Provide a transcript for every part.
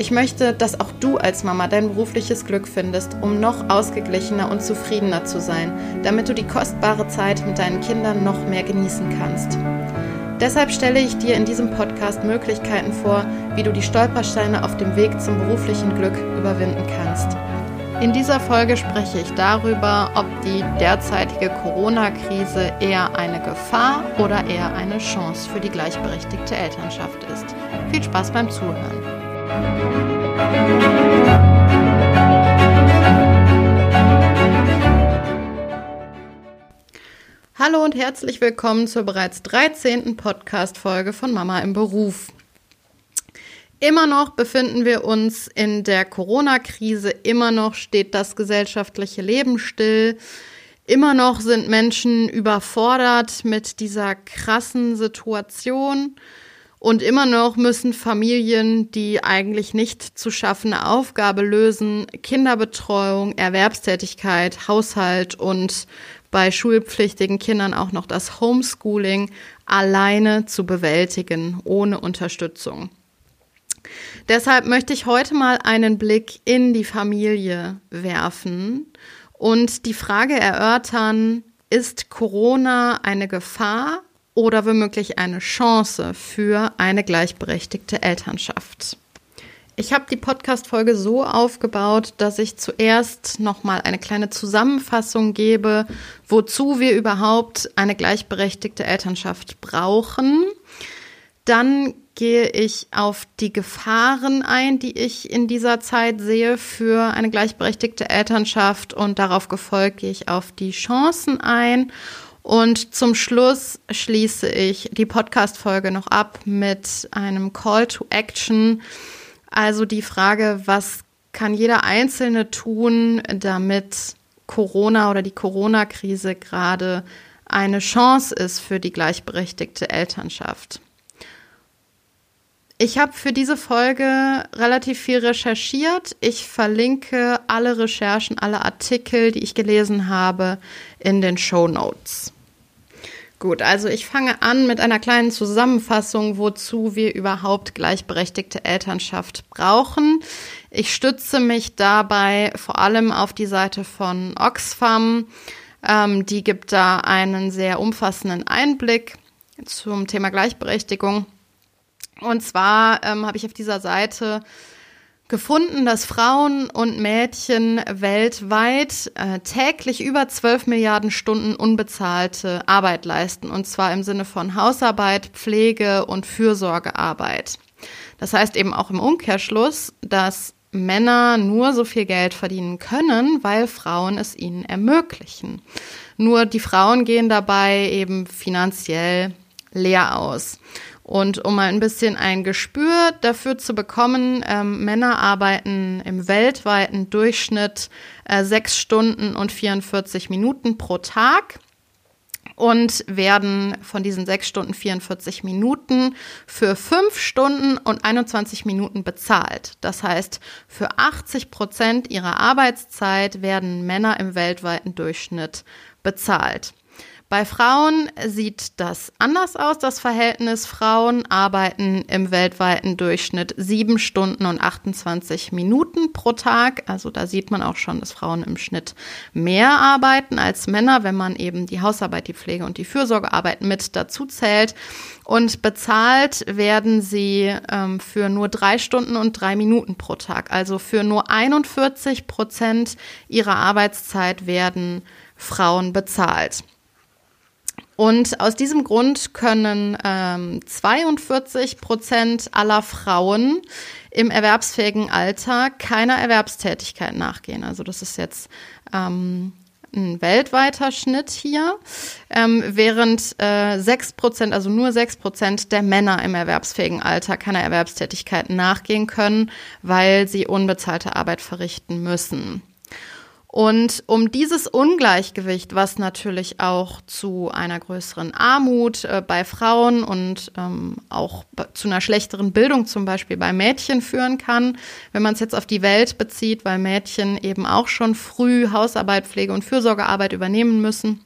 Ich möchte, dass auch du als Mama dein berufliches Glück findest, um noch ausgeglichener und zufriedener zu sein, damit du die kostbare Zeit mit deinen Kindern noch mehr genießen kannst. Deshalb stelle ich dir in diesem Podcast Möglichkeiten vor, wie du die Stolpersteine auf dem Weg zum beruflichen Glück überwinden kannst. In dieser Folge spreche ich darüber, ob die derzeitige Corona-Krise eher eine Gefahr oder eher eine Chance für die gleichberechtigte Elternschaft ist. Viel Spaß beim Zuhören. Hallo und herzlich willkommen zur bereits 13. Podcast-Folge von Mama im Beruf. Immer noch befinden wir uns in der Corona-Krise, immer noch steht das gesellschaftliche Leben still, immer noch sind Menschen überfordert mit dieser krassen Situation und immer noch müssen Familien, die eigentlich nicht zu schaffende Aufgabe lösen, Kinderbetreuung, Erwerbstätigkeit, Haushalt und bei schulpflichtigen Kindern auch noch das Homeschooling alleine zu bewältigen, ohne Unterstützung. Deshalb möchte ich heute mal einen Blick in die Familie werfen und die Frage erörtern, ist Corona eine Gefahr oder womöglich eine Chance für eine gleichberechtigte Elternschaft? Ich habe die Podcast-Folge so aufgebaut, dass ich zuerst nochmal eine kleine Zusammenfassung gebe, wozu wir überhaupt eine gleichberechtigte Elternschaft brauchen. Dann gehe ich auf die Gefahren ein, die ich in dieser Zeit sehe für eine gleichberechtigte Elternschaft und darauf gefolgt gehe ich auf die Chancen ein. Und zum Schluss schließe ich die Podcast-Folge noch ab mit einem Call to Action also die Frage, was kann jeder Einzelne tun, damit Corona oder die Corona-Krise gerade eine Chance ist für die gleichberechtigte Elternschaft. Ich habe für diese Folge relativ viel recherchiert. Ich verlinke alle Recherchen, alle Artikel, die ich gelesen habe, in den Show Notes. Gut, also ich fange an mit einer kleinen Zusammenfassung, wozu wir überhaupt gleichberechtigte Elternschaft brauchen. Ich stütze mich dabei vor allem auf die Seite von Oxfam. Ähm, die gibt da einen sehr umfassenden Einblick zum Thema Gleichberechtigung. Und zwar ähm, habe ich auf dieser Seite gefunden, dass Frauen und Mädchen weltweit äh, täglich über 12 Milliarden Stunden unbezahlte Arbeit leisten, und zwar im Sinne von Hausarbeit, Pflege und Fürsorgearbeit. Das heißt eben auch im Umkehrschluss, dass Männer nur so viel Geld verdienen können, weil Frauen es ihnen ermöglichen. Nur die Frauen gehen dabei eben finanziell leer aus. Und um mal ein bisschen ein Gespür dafür zu bekommen, ähm, Männer arbeiten im weltweiten Durchschnitt äh, sechs Stunden und 44 Minuten pro Tag und werden von diesen sechs Stunden 44 Minuten für fünf Stunden und 21 Minuten bezahlt. Das heißt, für 80 Prozent ihrer Arbeitszeit werden Männer im weltweiten Durchschnitt bezahlt. Bei Frauen sieht das anders aus, das Verhältnis. Frauen arbeiten im weltweiten Durchschnitt sieben Stunden und 28 Minuten pro Tag. Also da sieht man auch schon, dass Frauen im Schnitt mehr arbeiten als Männer, wenn man eben die Hausarbeit, die Pflege und die Fürsorgearbeit mit dazu zählt. Und bezahlt werden sie ähm, für nur drei Stunden und drei Minuten pro Tag. Also für nur 41 Prozent ihrer Arbeitszeit werden Frauen bezahlt. Und aus diesem Grund können ähm, 42 Prozent aller Frauen im erwerbsfähigen Alter keiner Erwerbstätigkeit nachgehen. Also das ist jetzt ähm, ein weltweiter Schnitt hier, ähm, während äh, 6 Prozent, also nur 6 Prozent der Männer im erwerbsfähigen Alter keiner Erwerbstätigkeit nachgehen können, weil sie unbezahlte Arbeit verrichten müssen. Und um dieses Ungleichgewicht, was natürlich auch zu einer größeren Armut äh, bei Frauen und ähm, auch zu einer schlechteren Bildung zum Beispiel bei Mädchen führen kann, wenn man es jetzt auf die Welt bezieht, weil Mädchen eben auch schon früh Hausarbeit, Pflege und Fürsorgearbeit übernehmen müssen,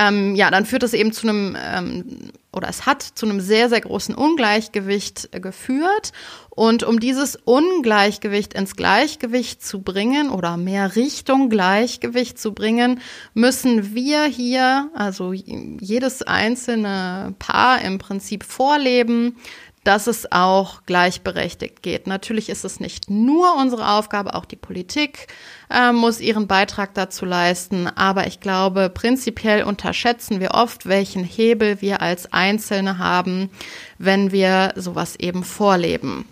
ähm, ja, dann führt es eben zu einem, ähm, oder es hat zu einem sehr, sehr großen Ungleichgewicht äh, geführt. Und um dieses Ungleichgewicht ins Gleichgewicht zu bringen oder mehr Richtung Gleichgewicht zu bringen, müssen wir hier, also jedes einzelne Paar im Prinzip vorleben, dass es auch gleichberechtigt geht. Natürlich ist es nicht nur unsere Aufgabe, auch die Politik äh, muss ihren Beitrag dazu leisten. Aber ich glaube, prinzipiell unterschätzen wir oft, welchen Hebel wir als Einzelne haben, wenn wir sowas eben vorleben.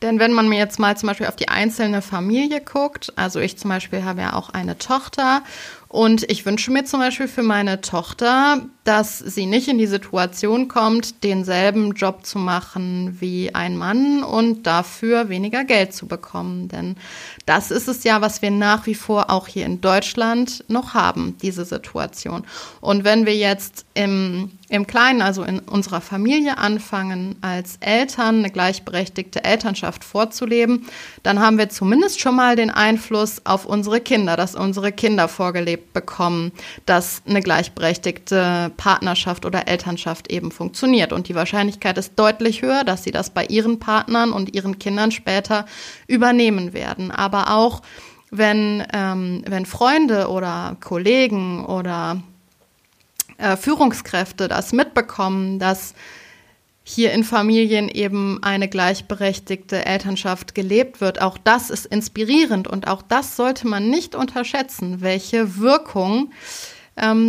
Denn wenn man mir jetzt mal zum Beispiel auf die einzelne Familie guckt, also ich zum Beispiel habe ja auch eine Tochter und ich wünsche mir zum Beispiel für meine Tochter, dass sie nicht in die Situation kommt, denselben Job zu machen wie ein Mann und dafür weniger Geld zu bekommen. Denn das ist es ja, was wir nach wie vor auch hier in Deutschland noch haben, diese Situation. Und wenn wir jetzt im, im Kleinen, also in unserer Familie anfangen, als Eltern eine gleichberechtigte Elternschaft vorzuleben, dann haben wir zumindest schon mal den Einfluss auf unsere Kinder, dass unsere Kinder vorgelebt bekommen, dass eine gleichberechtigte Partnerschaft oder Elternschaft eben funktioniert. Und die Wahrscheinlichkeit ist deutlich höher, dass sie das bei ihren Partnern und ihren Kindern später übernehmen werden. Aber auch wenn, ähm, wenn Freunde oder Kollegen oder äh, Führungskräfte das mitbekommen, dass hier in Familien eben eine gleichberechtigte Elternschaft gelebt wird. Auch das ist inspirierend und auch das sollte man nicht unterschätzen, welche Wirkung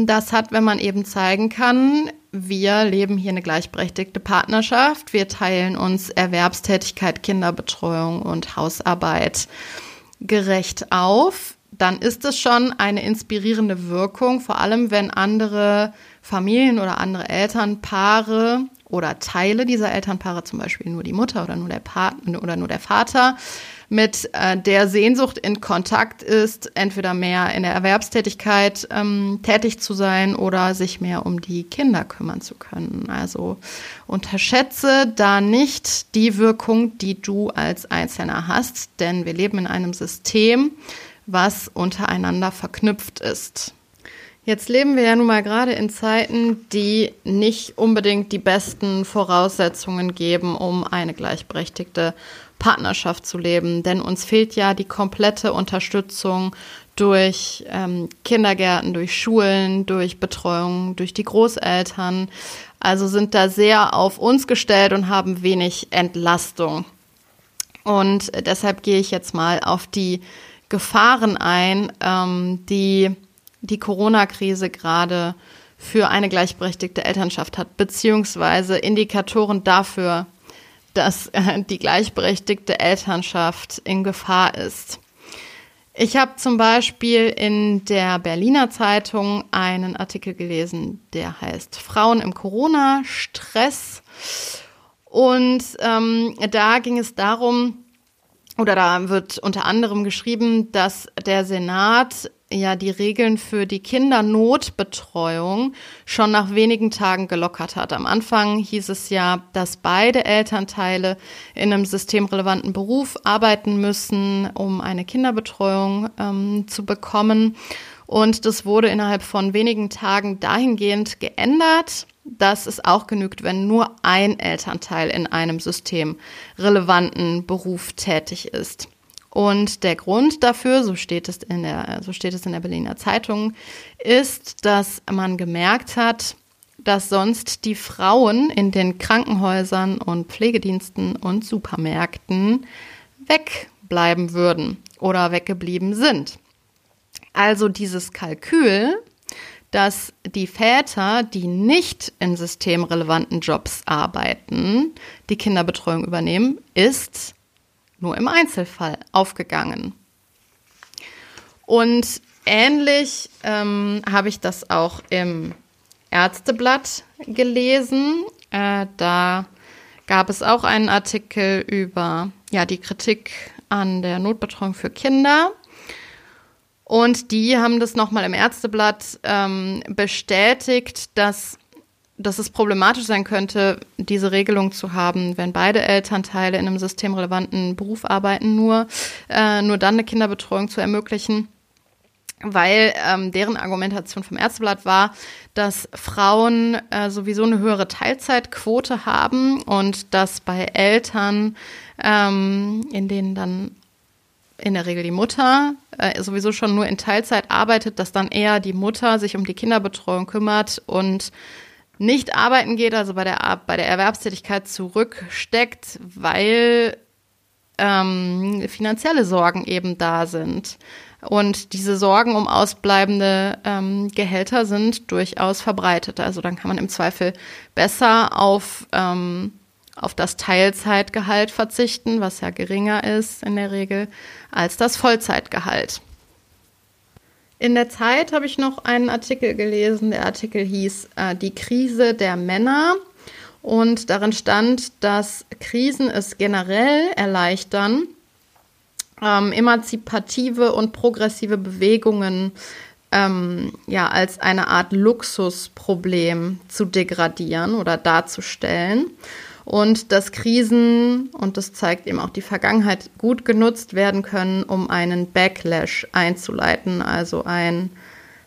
das hat, wenn man eben zeigen kann, wir leben hier eine gleichberechtigte Partnerschaft, wir teilen uns Erwerbstätigkeit, Kinderbetreuung und Hausarbeit gerecht auf, dann ist es schon eine inspirierende Wirkung, vor allem wenn andere Familien oder andere Elternpaare oder Teile dieser Elternpaare, zum Beispiel nur die Mutter oder nur der Partner oder nur der Vater, mit äh, der Sehnsucht in Kontakt ist, entweder mehr in der Erwerbstätigkeit ähm, tätig zu sein oder sich mehr um die Kinder kümmern zu können. Also unterschätze da nicht die Wirkung, die du als Einzelner hast, denn wir leben in einem System, was untereinander verknüpft ist. Jetzt leben wir ja nun mal gerade in Zeiten, die nicht unbedingt die besten Voraussetzungen geben, um eine gleichberechtigte Partnerschaft zu leben. Denn uns fehlt ja die komplette Unterstützung durch ähm, Kindergärten, durch Schulen, durch Betreuung, durch die Großeltern. Also sind da sehr auf uns gestellt und haben wenig Entlastung. Und deshalb gehe ich jetzt mal auf die Gefahren ein, ähm, die die Corona-Krise gerade für eine gleichberechtigte Elternschaft hat, beziehungsweise Indikatoren dafür, dass äh, die gleichberechtigte Elternschaft in Gefahr ist. Ich habe zum Beispiel in der Berliner Zeitung einen Artikel gelesen, der heißt Frauen im Corona-Stress. Und ähm, da ging es darum, oder da wird unter anderem geschrieben, dass der Senat ja die Regeln für die Kindernotbetreuung schon nach wenigen Tagen gelockert hat. Am Anfang hieß es ja, dass beide Elternteile in einem systemrelevanten Beruf arbeiten müssen, um eine Kinderbetreuung ähm, zu bekommen. Und das wurde innerhalb von wenigen Tagen dahingehend geändert, dass es auch genügt, wenn nur ein Elternteil in einem systemrelevanten Beruf tätig ist. Und der Grund dafür, so steht es in der, so steht es in der Berliner Zeitung, ist, dass man gemerkt hat, dass sonst die Frauen in den Krankenhäusern und Pflegediensten und Supermärkten wegbleiben würden oder weggeblieben sind. Also dieses Kalkül, dass die Väter, die nicht in systemrelevanten Jobs arbeiten, die Kinderbetreuung übernehmen, ist nur im Einzelfall aufgegangen. Und ähnlich ähm, habe ich das auch im Ärzteblatt gelesen. Äh, da gab es auch einen Artikel über ja, die Kritik an der Notbetreuung für Kinder. Und die haben das nochmal im Ärzteblatt ähm, bestätigt, dass, dass es problematisch sein könnte, diese Regelung zu haben, wenn beide Elternteile in einem systemrelevanten Beruf arbeiten, nur, äh, nur dann eine Kinderbetreuung zu ermöglichen. Weil ähm, deren Argumentation vom Ärzteblatt war, dass Frauen äh, sowieso eine höhere Teilzeitquote haben und dass bei Eltern, ähm, in denen dann in der Regel die Mutter äh, sowieso schon nur in Teilzeit arbeitet, dass dann eher die Mutter sich um die Kinderbetreuung kümmert und nicht arbeiten geht, also bei der, bei der Erwerbstätigkeit zurücksteckt, weil ähm, finanzielle Sorgen eben da sind. Und diese Sorgen um ausbleibende ähm, Gehälter sind durchaus verbreitet. Also dann kann man im Zweifel besser auf ähm, auf das Teilzeitgehalt verzichten, was ja geringer ist in der Regel als das Vollzeitgehalt. In der Zeit habe ich noch einen Artikel gelesen. Der Artikel hieß äh, Die Krise der Männer. Und darin stand, dass Krisen es generell erleichtern, ähm, emanzipative und progressive Bewegungen ähm, ja als eine Art Luxusproblem zu degradieren oder darzustellen und dass Krisen, und das zeigt eben auch die Vergangenheit, gut genutzt werden können, um einen Backlash einzuleiten, also ein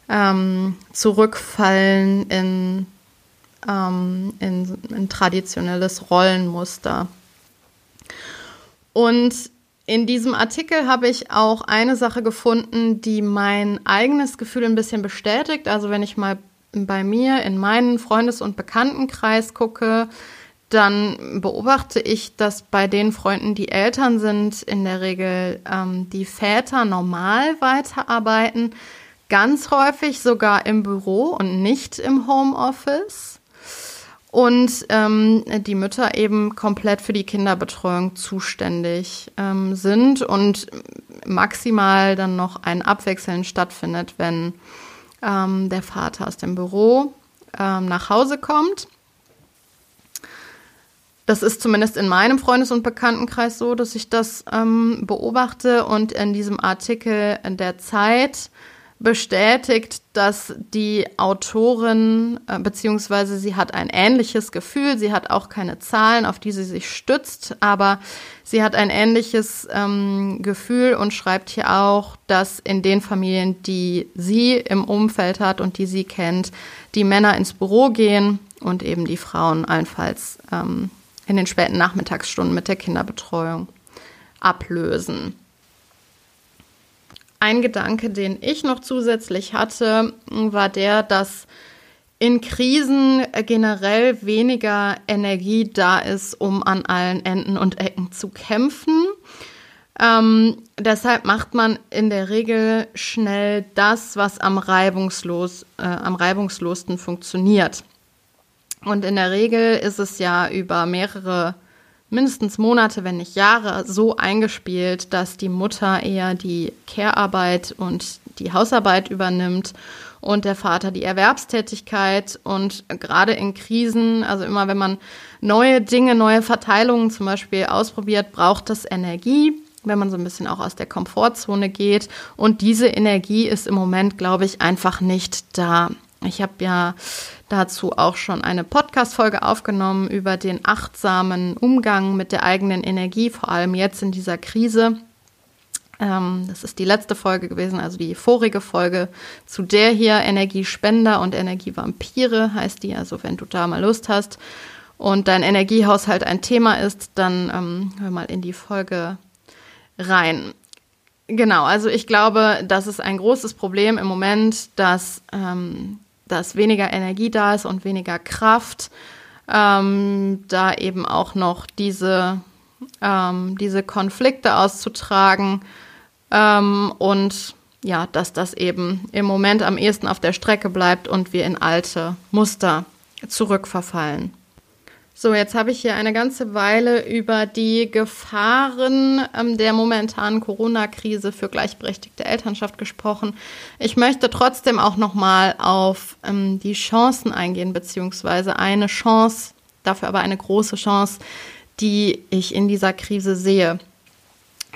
ähm, Zurückfallen in, ähm, in, in traditionelles Rollenmuster. Und in diesem Artikel habe ich auch eine Sache gefunden, die mein eigenes Gefühl ein bisschen bestätigt. Also wenn ich mal bei mir in meinen Freundes- und Bekanntenkreis gucke, dann beobachte ich, dass bei den Freunden, die Eltern sind, in der Regel ähm, die Väter normal weiterarbeiten, ganz häufig sogar im Büro und nicht im Homeoffice. Und ähm, die Mütter eben komplett für die Kinderbetreuung zuständig ähm, sind und maximal dann noch ein Abwechseln stattfindet, wenn ähm, der Vater aus dem Büro ähm, nach Hause kommt das ist zumindest in meinem Freundes- und Bekanntenkreis so, dass ich das ähm, beobachte und in diesem Artikel in der Zeit bestätigt, dass die Autorin, äh, beziehungsweise sie hat ein ähnliches Gefühl, sie hat auch keine Zahlen, auf die sie sich stützt, aber sie hat ein ähnliches ähm, Gefühl und schreibt hier auch, dass in den Familien, die sie im Umfeld hat und die sie kennt, die Männer ins Büro gehen und eben die Frauen allenfalls ähm, in den späten Nachmittagsstunden mit der Kinderbetreuung ablösen. Ein Gedanke, den ich noch zusätzlich hatte, war der, dass in Krisen generell weniger Energie da ist, um an allen Enden und Ecken zu kämpfen. Ähm, deshalb macht man in der Regel schnell das, was am, reibungslos, äh, am reibungslosten funktioniert. Und in der Regel ist es ja über mehrere, mindestens Monate, wenn nicht Jahre, so eingespielt, dass die Mutter eher die Care-Arbeit und die Hausarbeit übernimmt und der Vater die Erwerbstätigkeit. Und gerade in Krisen, also immer wenn man neue Dinge, neue Verteilungen zum Beispiel ausprobiert, braucht das Energie wenn man so ein bisschen auch aus der Komfortzone geht. Und diese Energie ist im Moment, glaube ich, einfach nicht da. Ich habe ja dazu auch schon eine Podcast-Folge aufgenommen über den achtsamen Umgang mit der eigenen Energie, vor allem jetzt in dieser Krise. Ähm, das ist die letzte Folge gewesen, also die vorige Folge zu der hier Energiespender und Energievampire heißt die. Also wenn du da mal Lust hast und dein Energiehaushalt ein Thema ist, dann ähm, hör mal in die Folge rein. Genau, also ich glaube, das ist ein großes Problem im Moment, dass ähm, dass weniger Energie da ist und weniger Kraft, ähm, da eben auch noch diese, ähm, diese Konflikte auszutragen. Ähm, und ja, dass das eben im Moment am ehesten auf der Strecke bleibt und wir in alte Muster zurückverfallen. So, jetzt habe ich hier eine ganze Weile über die Gefahren ähm, der momentanen Corona-Krise für gleichberechtigte Elternschaft gesprochen. Ich möchte trotzdem auch nochmal auf ähm, die Chancen eingehen, beziehungsweise eine Chance, dafür aber eine große Chance, die ich in dieser Krise sehe.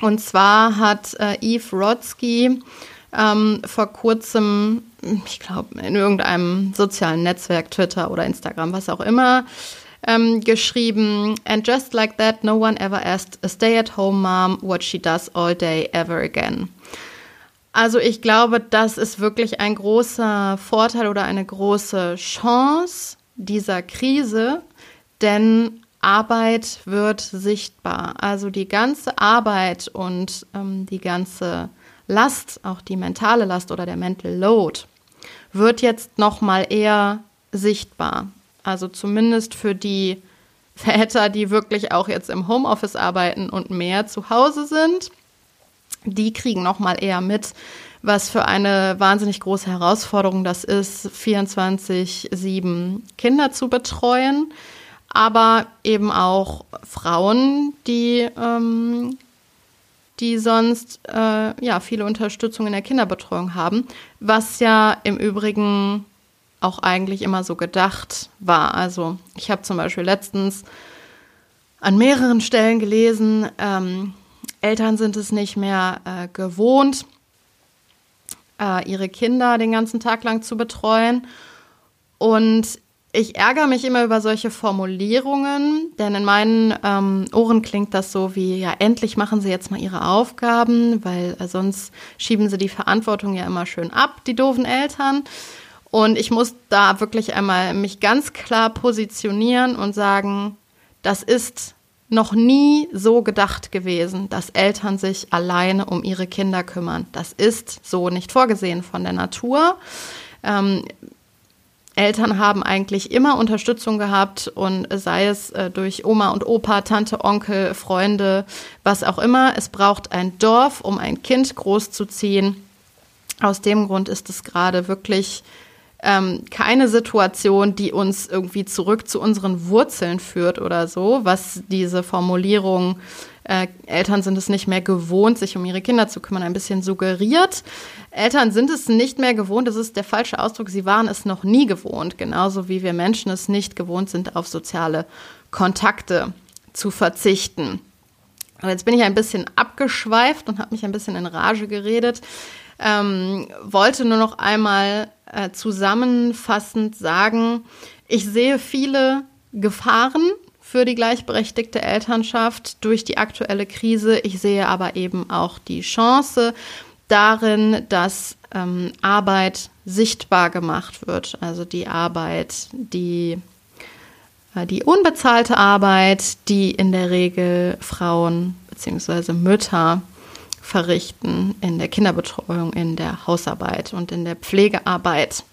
Und zwar hat äh, Eve Rodsky ähm, vor kurzem, ich glaube, in irgendeinem sozialen Netzwerk, Twitter oder Instagram, was auch immer, ähm, geschrieben, and just like that, no one ever asked a stay-at-home mom what she does all day ever again. Also ich glaube, das ist wirklich ein großer Vorteil oder eine große Chance dieser Krise, denn Arbeit wird sichtbar. Also die ganze Arbeit und ähm, die ganze Last, auch die mentale Last oder der Mental Load, wird jetzt noch mal eher sichtbar. Also zumindest für die Väter, die wirklich auch jetzt im Homeoffice arbeiten und mehr zu Hause sind, die kriegen noch mal eher mit, was für eine wahnsinnig große Herausforderung das ist, 24/7 Kinder zu betreuen, aber eben auch Frauen, die ähm, die sonst äh, ja viele Unterstützung in der Kinderbetreuung haben, was ja im Übrigen auch eigentlich immer so gedacht war. Also ich habe zum Beispiel letztens an mehreren Stellen gelesen, ähm, Eltern sind es nicht mehr äh, gewohnt, äh, ihre Kinder den ganzen Tag lang zu betreuen. Und ich ärgere mich immer über solche Formulierungen, denn in meinen ähm, Ohren klingt das so wie, ja, endlich machen sie jetzt mal ihre Aufgaben, weil äh, sonst schieben sie die Verantwortung ja immer schön ab, die doofen Eltern. Und ich muss da wirklich einmal mich ganz klar positionieren und sagen, das ist noch nie so gedacht gewesen, dass Eltern sich alleine um ihre Kinder kümmern. Das ist so nicht vorgesehen von der Natur. Ähm, Eltern haben eigentlich immer Unterstützung gehabt und sei es äh, durch Oma und Opa, Tante, Onkel, Freunde, was auch immer. Es braucht ein Dorf, um ein Kind großzuziehen. Aus dem Grund ist es gerade wirklich ähm, keine Situation, die uns irgendwie zurück zu unseren Wurzeln führt oder so, was diese Formulierung äh, Eltern sind es nicht mehr gewohnt, sich um ihre Kinder zu kümmern, ein bisschen suggeriert. Eltern sind es nicht mehr gewohnt, das ist der falsche Ausdruck, sie waren es noch nie gewohnt, genauso wie wir Menschen es nicht gewohnt sind, auf soziale Kontakte zu verzichten. Aber jetzt bin ich ein bisschen abgeschweift und habe mich ein bisschen in Rage geredet. Ähm, wollte nur noch einmal äh, zusammenfassend sagen, ich sehe viele Gefahren für die gleichberechtigte Elternschaft durch die aktuelle Krise. Ich sehe aber eben auch die Chance darin, dass ähm, Arbeit sichtbar gemacht wird. Also die Arbeit, die, äh, die unbezahlte Arbeit, die in der Regel Frauen bzw. Mütter verrichten in der Kinderbetreuung, in der Hausarbeit und in der Pflegearbeit.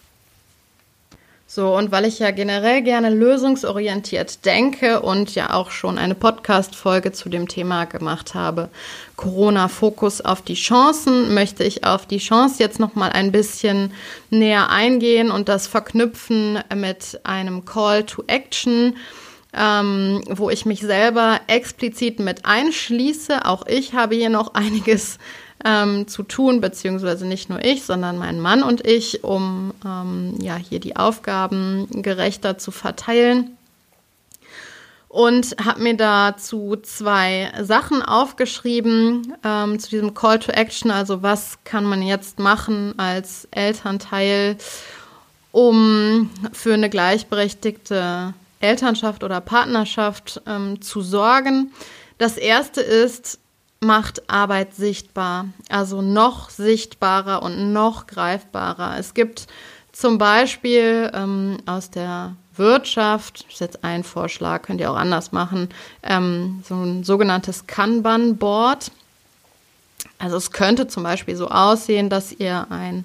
So, und weil ich ja generell gerne lösungsorientiert denke und ja auch schon eine Podcast-Folge zu dem Thema gemacht habe, Corona-Fokus auf die Chancen, möchte ich auf die Chance jetzt nochmal ein bisschen näher eingehen und das verknüpfen mit einem Call to Action ähm, wo ich mich selber explizit mit einschließe. Auch ich habe hier noch einiges ähm, zu tun, beziehungsweise nicht nur ich, sondern mein Mann und ich, um ähm, ja hier die Aufgaben gerechter zu verteilen. Und habe mir dazu zwei Sachen aufgeschrieben ähm, zu diesem Call to Action. Also was kann man jetzt machen als Elternteil, um für eine gleichberechtigte Elternschaft oder Partnerschaft ähm, zu sorgen. Das erste ist, macht Arbeit sichtbar, also noch sichtbarer und noch greifbarer. Es gibt zum Beispiel ähm, aus der Wirtschaft, das ist jetzt ein Vorschlag, könnt ihr auch anders machen, ähm, so ein sogenanntes Kanban-Board. Also es könnte zum Beispiel so aussehen, dass ihr ein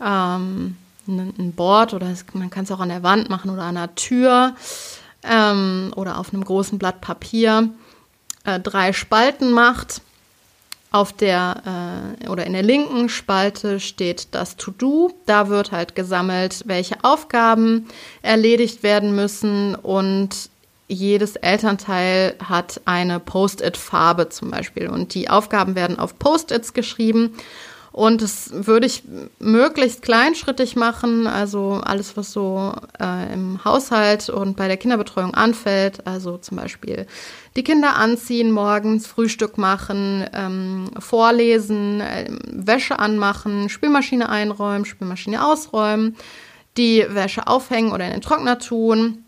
ähm, ein Board oder man kann es auch an der Wand machen oder an der Tür ähm, oder auf einem großen Blatt Papier äh, drei Spalten macht auf der äh, oder in der linken Spalte steht das To-Do. Da wird halt gesammelt, welche Aufgaben erledigt werden müssen und jedes Elternteil hat eine Post-it-Farbe zum Beispiel und die Aufgaben werden auf Post-its geschrieben und das würde ich möglichst kleinschrittig machen, also alles, was so äh, im Haushalt und bei der Kinderbetreuung anfällt, also zum Beispiel die Kinder anziehen, morgens Frühstück machen, ähm, vorlesen, äh, Wäsche anmachen, Spülmaschine einräumen, Spülmaschine ausräumen, die Wäsche aufhängen oder in den Trockner tun,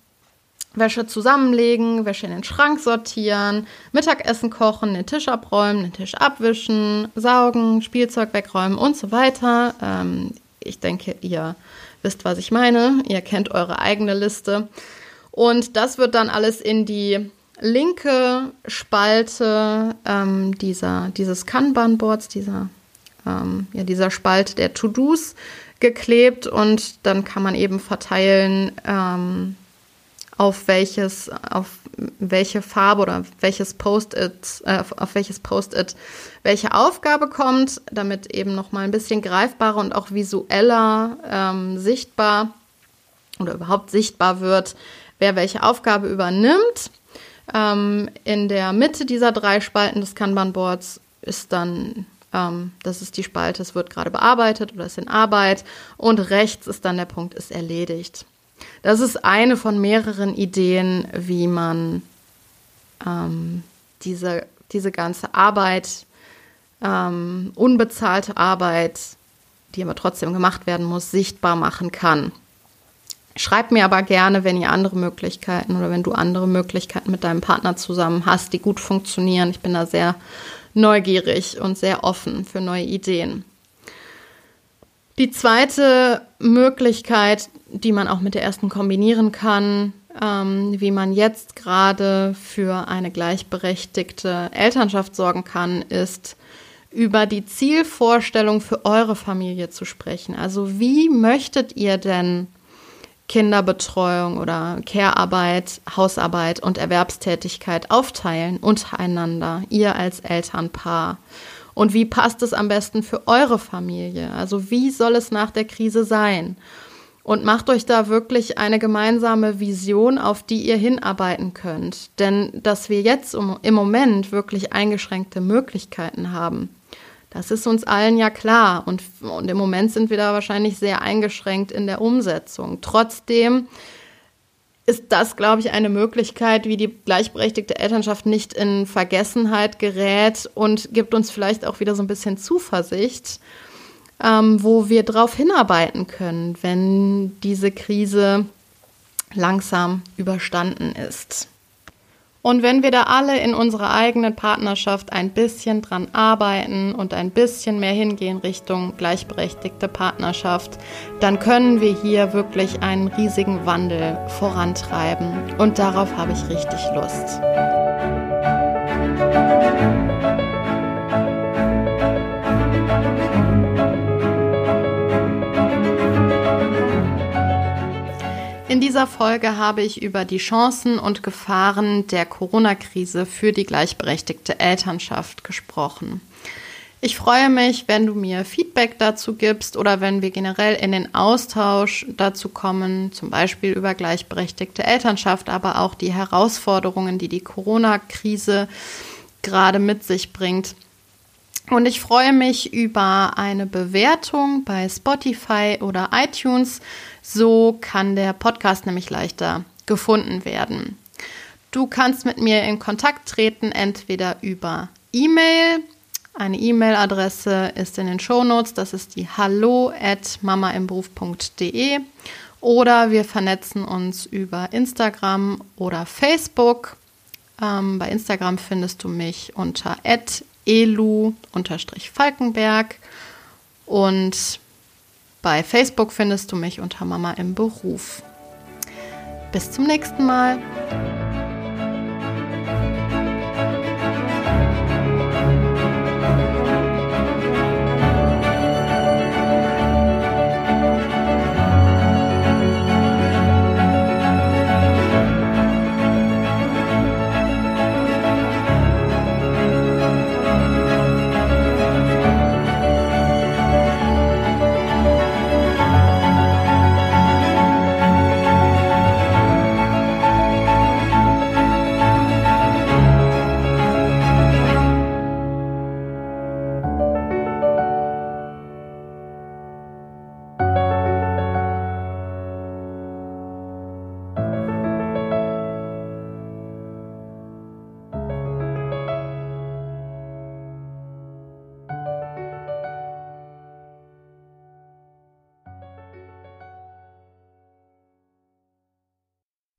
Wäsche zusammenlegen, Wäsche in den Schrank sortieren, Mittagessen kochen, den Tisch abräumen, den Tisch abwischen, saugen, Spielzeug wegräumen und so weiter. Ähm, ich denke, ihr wisst, was ich meine. Ihr kennt eure eigene Liste. Und das wird dann alles in die linke Spalte ähm, dieser, dieses Kanban-Boards, dieser, ähm, ja, dieser Spalte der To-Dos geklebt und dann kann man eben verteilen, ähm, auf welches, auf welche Farbe oder welches Post-it, äh, auf welches Post-it welche Aufgabe kommt, damit eben nochmal ein bisschen greifbarer und auch visueller ähm, sichtbar oder überhaupt sichtbar wird, wer welche Aufgabe übernimmt. Ähm, in der Mitte dieser drei Spalten des Kanban-Boards ist dann, ähm, das ist die Spalte, es wird gerade bearbeitet oder ist in Arbeit und rechts ist dann der Punkt, ist erledigt. Das ist eine von mehreren Ideen, wie man ähm, diese, diese ganze Arbeit, ähm, unbezahlte Arbeit, die aber trotzdem gemacht werden muss, sichtbar machen kann. Schreib mir aber gerne, wenn ihr andere Möglichkeiten oder wenn du andere Möglichkeiten mit deinem Partner zusammen hast, die gut funktionieren. Ich bin da sehr neugierig und sehr offen für neue Ideen. Die zweite Möglichkeit, die man auch mit der ersten kombinieren kann, ähm, wie man jetzt gerade für eine gleichberechtigte Elternschaft sorgen kann, ist über die Zielvorstellung für eure Familie zu sprechen. Also wie möchtet ihr denn Kinderbetreuung oder Care-Arbeit, Hausarbeit und Erwerbstätigkeit aufteilen untereinander, ihr als Elternpaar? Und wie passt es am besten für eure Familie? Also wie soll es nach der Krise sein? Und macht euch da wirklich eine gemeinsame Vision, auf die ihr hinarbeiten könnt. Denn dass wir jetzt im Moment wirklich eingeschränkte Möglichkeiten haben, das ist uns allen ja klar. Und, und im Moment sind wir da wahrscheinlich sehr eingeschränkt in der Umsetzung. Trotzdem ist das, glaube ich, eine Möglichkeit, wie die gleichberechtigte Elternschaft nicht in Vergessenheit gerät und gibt uns vielleicht auch wieder so ein bisschen Zuversicht, ähm, wo wir darauf hinarbeiten können, wenn diese Krise langsam überstanden ist. Und wenn wir da alle in unserer eigenen Partnerschaft ein bisschen dran arbeiten und ein bisschen mehr hingehen Richtung gleichberechtigte Partnerschaft, dann können wir hier wirklich einen riesigen Wandel vorantreiben. Und darauf habe ich richtig Lust. In dieser Folge habe ich über die Chancen und Gefahren der Corona-Krise für die gleichberechtigte Elternschaft gesprochen. Ich freue mich, wenn du mir Feedback dazu gibst oder wenn wir generell in den Austausch dazu kommen, zum Beispiel über gleichberechtigte Elternschaft, aber auch die Herausforderungen, die die Corona-Krise gerade mit sich bringt. Und ich freue mich über eine Bewertung bei Spotify oder iTunes. So kann der Podcast nämlich leichter gefunden werden. Du kannst mit mir in Kontakt treten, entweder über E-Mail. Eine E-Mail-Adresse ist in den Shownotes. Das ist die hallo at mamaimberuf.de. Oder wir vernetzen uns über Instagram oder Facebook. Ähm, bei Instagram findest du mich unter elu-falkenberg und bei Facebook findest du mich unter Mama im Beruf. Bis zum nächsten Mal.